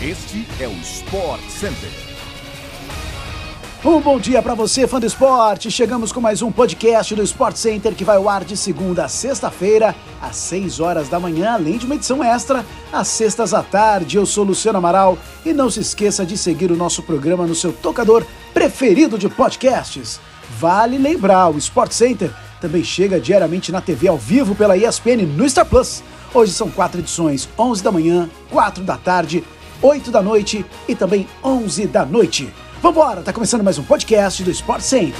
Este é o Sport Center. Um bom dia para você, fã do esporte. Chegamos com mais um podcast do Sport Center que vai ao ar de segunda a sexta-feira, às 6 horas da manhã, além de uma edição extra, às sextas à tarde. Eu sou Luciano Amaral e não se esqueça de seguir o nosso programa no seu tocador preferido de podcasts. Vale lembrar, o Sport Center também chega diariamente na TV ao vivo pela ESPN no Star Plus. Hoje são quatro edições: 11 da manhã, 4 da tarde, 8 da noite e também 11 da noite. Vambora, tá começando mais um podcast do Sport Center.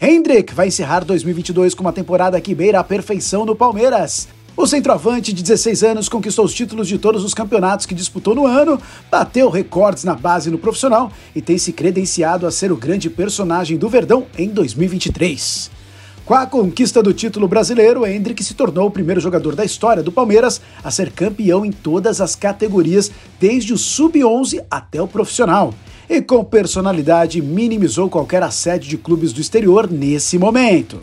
Hendrick vai encerrar 2022 com uma temporada que beira a perfeição no Palmeiras. O centroavante de 16 anos conquistou os títulos de todos os campeonatos que disputou no ano, bateu recordes na base no profissional e tem se credenciado a ser o grande personagem do Verdão em 2023. Com a conquista do título brasileiro, Hendrick se tornou o primeiro jogador da história do Palmeiras a ser campeão em todas as categorias, desde o sub-11 até o profissional. E com personalidade minimizou qualquer assédio de clubes do exterior nesse momento.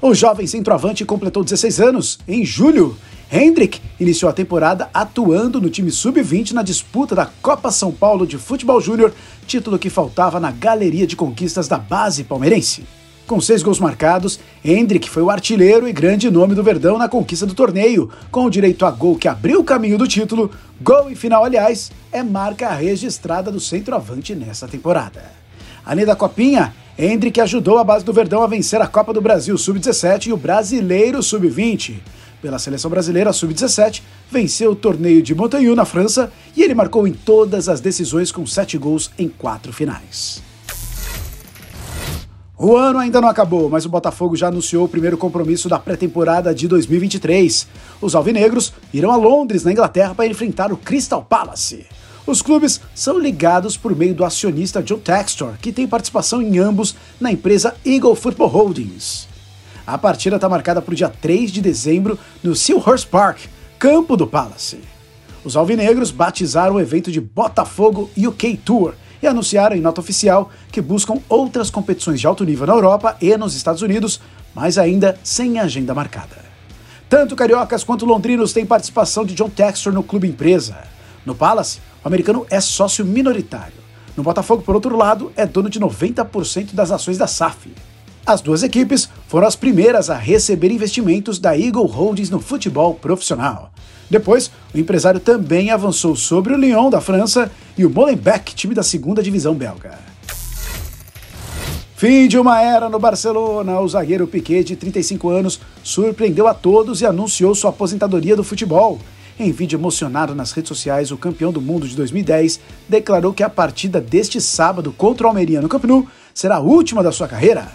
O jovem centroavante completou 16 anos em julho. Hendrick iniciou a temporada atuando no time sub-20 na disputa da Copa São Paulo de Futebol Júnior, título que faltava na galeria de conquistas da base palmeirense. Com seis gols marcados, Hendrick foi o artilheiro e grande nome do Verdão na conquista do torneio, com o direito a gol que abriu o caminho do título. Gol e final, aliás, é marca registrada do centroavante nessa temporada. Além da Copinha, Hendrick ajudou a base do Verdão a vencer a Copa do Brasil Sub-17 e o Brasileiro Sub-20. Pela seleção brasileira Sub-17, venceu o torneio de Montaigu na França e ele marcou em todas as decisões com sete gols em quatro finais. O ano ainda não acabou, mas o Botafogo já anunciou o primeiro compromisso da pré-temporada de 2023. Os alvinegros irão a Londres, na Inglaterra, para enfrentar o Crystal Palace. Os clubes são ligados por meio do acionista John Textor, que tem participação em ambos na empresa Eagle Football Holdings. A partida está marcada para o dia 3 de dezembro no Selhurst Park, campo do Palace. Os alvinegros batizaram o evento de Botafogo UK Tour e anunciaram em nota oficial que buscam outras competições de alto nível na Europa e nos Estados Unidos, mas ainda sem agenda marcada. Tanto cariocas quanto londrinos têm participação de John Textor no clube empresa. No Palace, o americano é sócio minoritário. No Botafogo, por outro lado, é dono de 90% das ações da SAF. As duas equipes foram as primeiras a receber investimentos da Eagle Holdings no futebol profissional. Depois, o empresário também avançou sobre o Lyon da França e o Molenbeek, time da segunda divisão belga. Fim de uma era no Barcelona, o zagueiro Piquet, de 35 anos, surpreendeu a todos e anunciou sua aposentadoria do futebol. Em vídeo emocionado nas redes sociais, o campeão do mundo de 2010 declarou que a partida deste sábado contra o Almeria no Camp Nou será a última da sua carreira.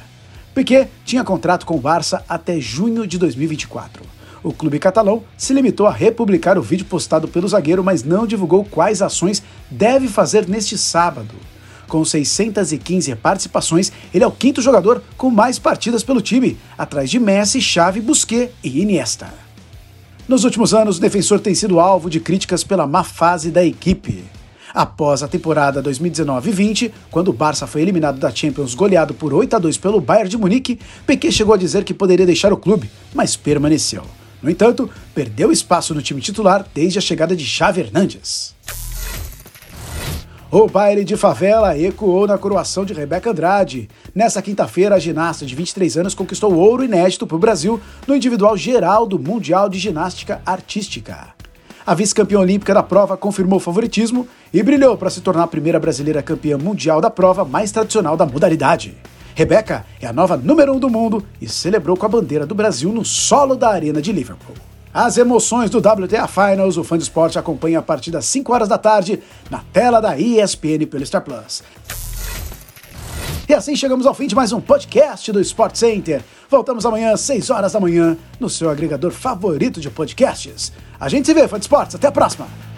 Piquet tinha contrato com o Barça até junho de 2024. O clube catalão se limitou a republicar o vídeo postado pelo zagueiro, mas não divulgou quais ações deve fazer neste sábado. Com 615 participações, ele é o quinto jogador com mais partidas pelo time, atrás de Messi, Xavi, Busquets e Iniesta. Nos últimos anos, o defensor tem sido alvo de críticas pela má fase da equipe. Após a temporada 2019-20, quando o Barça foi eliminado da Champions goleado por 8 a 2 pelo Bayern de Munique, Piquet chegou a dizer que poderia deixar o clube, mas permaneceu. No entanto, perdeu espaço no time titular desde a chegada de Xavi Hernandes. O baile de favela ecoou na coroação de Rebeca Andrade. Nessa quinta-feira, a ginasta de 23 anos conquistou ouro inédito para o Brasil no individual geral do Mundial de Ginástica Artística. A vice-campeã olímpica da prova confirmou o favoritismo e brilhou para se tornar a primeira brasileira campeã mundial da prova mais tradicional da modalidade. Rebeca é a nova número um do mundo e celebrou com a bandeira do Brasil no solo da Arena de Liverpool. As emoções do WTA Finals, o fã de esporte acompanha a partir das 5 horas da tarde na tela da ESPN pelo Star Plus. E assim chegamos ao fim de mais um podcast do Sport Center. Voltamos amanhã às 6 horas da manhã no seu agregador favorito de podcasts. A gente se vê, fã de esportes. Até a próxima!